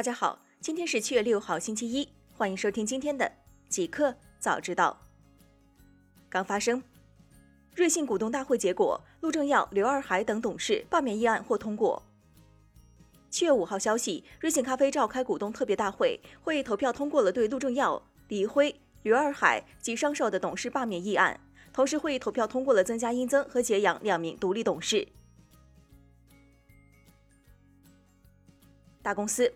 大家好，今天是七月六号，星期一，欢迎收听今天的极客早知道。刚发生，瑞幸股东大会结果，陆正耀、刘二海等董事罢免议案获通过。七月五号消息，瑞幸咖啡召开股东特别大会，会议投票通过了对陆正耀、李辉、刘二海及商少的董事罢免议案，同时会议投票通过了增加殷增和杰阳两名独立董事。大公司。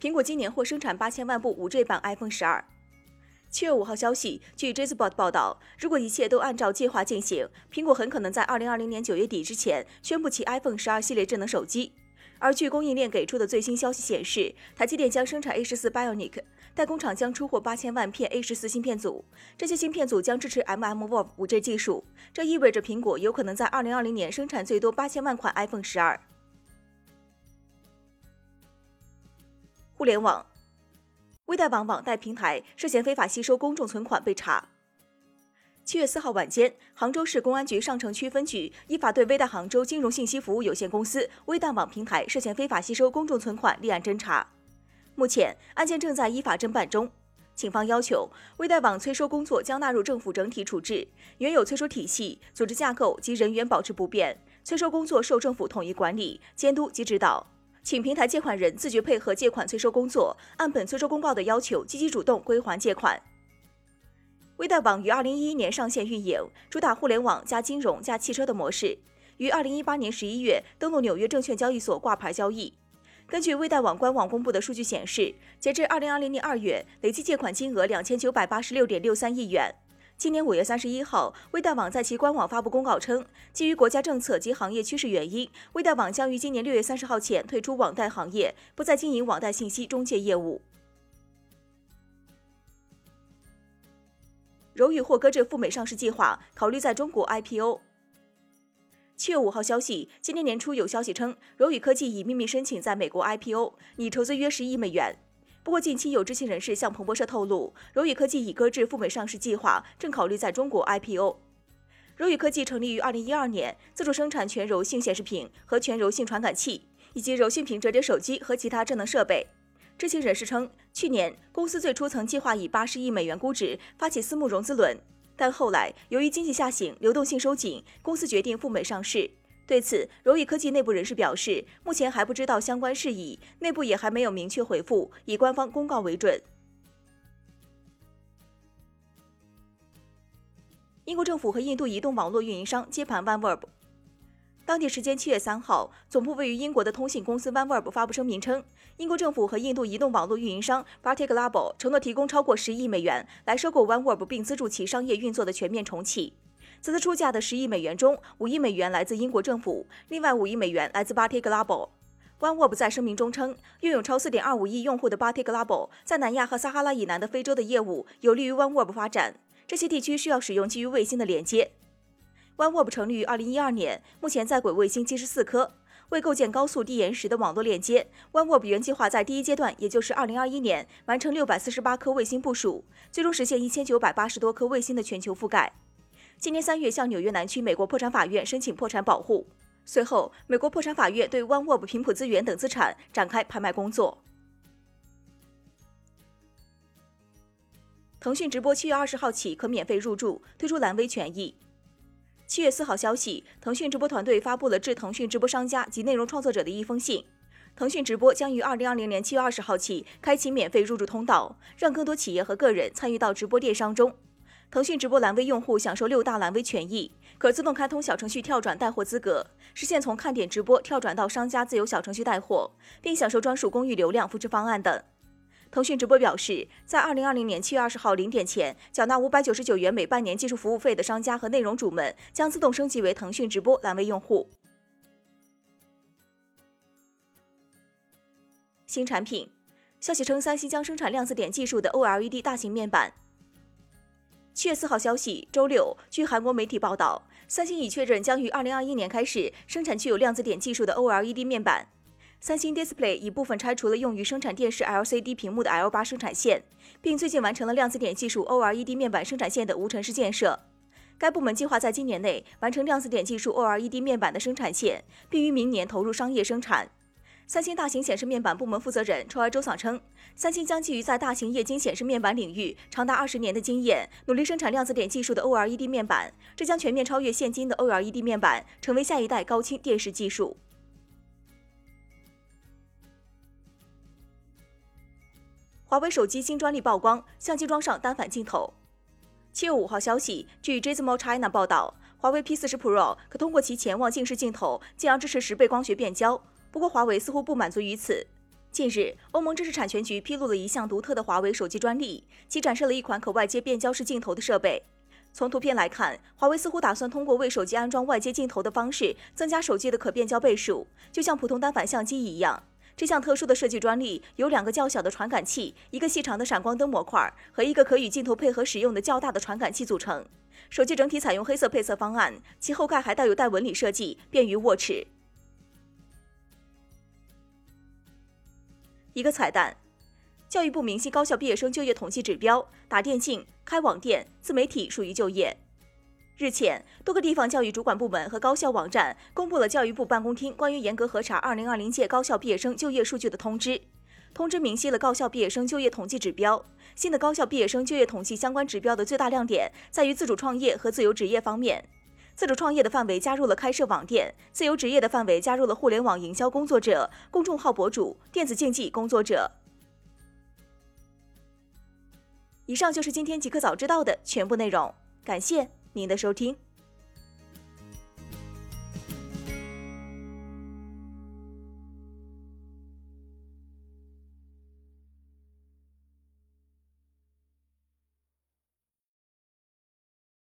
苹果今年或生产八千万部五 G 版 iPhone 十二。七月五号消息，据 j a z b o t 报道，如果一切都按照计划进行，苹果很可能在二零二零年九月底之前宣布其 iPhone 十二系列智能手机。而据供应链给出的最新消息显示，台积电将生产 A 十四 Bionic，代工厂将出货八千万片 A 十四芯片组，这些芯片组将支持 mmWave 五 G 技术，这意味着苹果有可能在二零二零年生产最多八千万款 iPhone 十二。互联网，微贷网网贷平台涉嫌非法吸收公众存款被查。七月四号晚间，杭州市公安局上城区分局依法对微贷杭州金融信息服务有限公司微贷网平台涉嫌非法吸收公众存款立案侦查。目前案件正在依法侦办中。警方要求微贷网催收工作将纳入政府整体处置，原有催收体系、组织架构及人员保持不变，催收工作受政府统一管理、监督及指导。请平台借款人自觉配合借款催收工作，按本催收公告的要求积极主动归还借款。微贷网于二零一一年上线运营，主打互联网加金融加汽车的模式，于二零一八年十一月登陆纽约证券交易所挂牌交易。根据微贷网官网公布的数据显示，截至二零二零年二月，累计借款金额两千九百八十六点六三亿元。今年五月三十一号，微贷网在其官网发布公告称，基于国家政策及行业趋势原因，微贷网将于今年六月三十号前退出网贷行业，不再经营网贷信息中介业务。柔宇或搁置赴美上市计划，考虑在中国 IPO。七月五号消息，今年年初有消息称，柔宇科技已秘密申请在美国 IPO，拟筹资约十亿美元。不过，近期有知情人士向彭博社透露，柔宇科技已搁置赴美上市计划，正考虑在中国 IPO。柔宇科技成立于二零一二年，自主生产全柔性显示屏和全柔性传感器，以及柔性屏折叠手机和其他智能设备。知情人士称，去年公司最初曾计划以八十亿美元估值发起私募融资轮，但后来由于经济下行、流动性收紧，公司决定赴美上市。对此，柔宇科技内部人士表示，目前还不知道相关事宜，内部也还没有明确回复，以官方公告为准。英国政府和印度移动网络运营商接盘 OneWeb。当地时间七月三号，总部位于英国的通信公司 OneWeb 发布声明称，英国政府和印度移动网络运营商 b a r t i Global 承诺提供超过十亿美元来收购 OneWeb，并资助其商业运作的全面重启。此次出价的十亿美元中，五亿美元来自英国政府，另外五亿美元来自 Bharti Global。OneWeb 在声明中称，拥有超四点二五亿用户的 Bharti Global 在南亚和撒哈拉以南的非洲的业务有利于 OneWeb 发展。这些地区需要使用基于卫星的连接。OneWeb 成立于二零一二年，目前在轨卫星七十四颗。为构建高速低延时的网络链接，OneWeb 原计划在第一阶段，也就是二零二一年完成六百四十八颗卫星部署，最终实现一千九百八十多颗卫星的全球覆盖。今年三月，向纽约南区美国破产法院申请破产保护。随后，美国破产法院对 OneWeb 频谱资源等资产展开拍卖工作。腾讯直播七月二十号起可免费入驻，推出蓝 V 权益。七月四号消息，腾讯直播团队发布了致腾讯直播商家及内容创作者的一封信。腾讯直播将于二零二零年七月二十号起开启免费入驻通道，让更多企业和个人参与到直播电商中。腾讯直播蓝 V 用户享受六大蓝 V 权益，可自动开通小程序跳转带货资格，实现从看点直播跳转到商家自由小程序带货，并享受专属公域流量复制方案等。腾讯直播表示，在二零二零年七月二十号零点前缴纳五百九十九元每半年技术服务费的商家和内容主们将自动升级为腾讯直播蓝 V 用户。新产品消息称，三星将生产量子点技术的 OLED 大型面板。七月四号消息，周六，据韩国媒体报道，三星已确认将于二零二一年开始生产具有量子点技术的 OLED 面板。三星 Display 已部分拆除了用于生产电视 LCD 屏幕的 L 八生产线，并最近完成了量子点技术 OLED 面板生产线的无尘室建设。该部门计划在今年内完成量子点技术 OLED 面板的生产线，并于明年投入商业生产。三星大型显示面板部门负责人抽埃周桑称，三星将基于在大型液晶显示面板领域长达二十年的经验，努力生产量子点技术的 OLED 面板，这将全面超越现今的 OLED 面板，成为下一代高清电视技术。华为手机新专利曝光，相机装上单反镜头。七月五号消息，据 Gizmo China 报道，华为 P 四十 Pro 可通过其潜望近视镜头，进而支持十倍光学变焦。不过，华为似乎不满足于此。近日，欧盟知识产权局披露了一项独特的华为手机专利，其展示了一款可外接变焦式镜头的设备。从图片来看，华为似乎打算通过为手机安装外接镜头的方式，增加手机的可变焦倍数，就像普通单反相机一样。这项特殊的设计专利由两个较小的传感器、一个细长的闪光灯模块和一个可与镜头配合使用的较大的传感器组成。手机整体采用黑色配色方案，其后盖还带有带纹理设计，便于握持。一个彩蛋：教育部明细高校毕业生就业统计指标，打电竞、开网店、自媒体属于就业。日前，多个地方教育主管部门和高校网站公布了教育部办公厅关于严格核查2020届高校毕业生就业数据的通知。通知明晰了高校毕业生就业统计指标。新的高校毕业生就业统计相关指标的最大亮点在于自主创业和自由职业方面。自主创业的范围加入了开设网店，自由职业的范围加入了互联网营销工作者、公众号博主、电子竞技工作者。以上就是今天极客早知道的全部内容，感谢您的收听。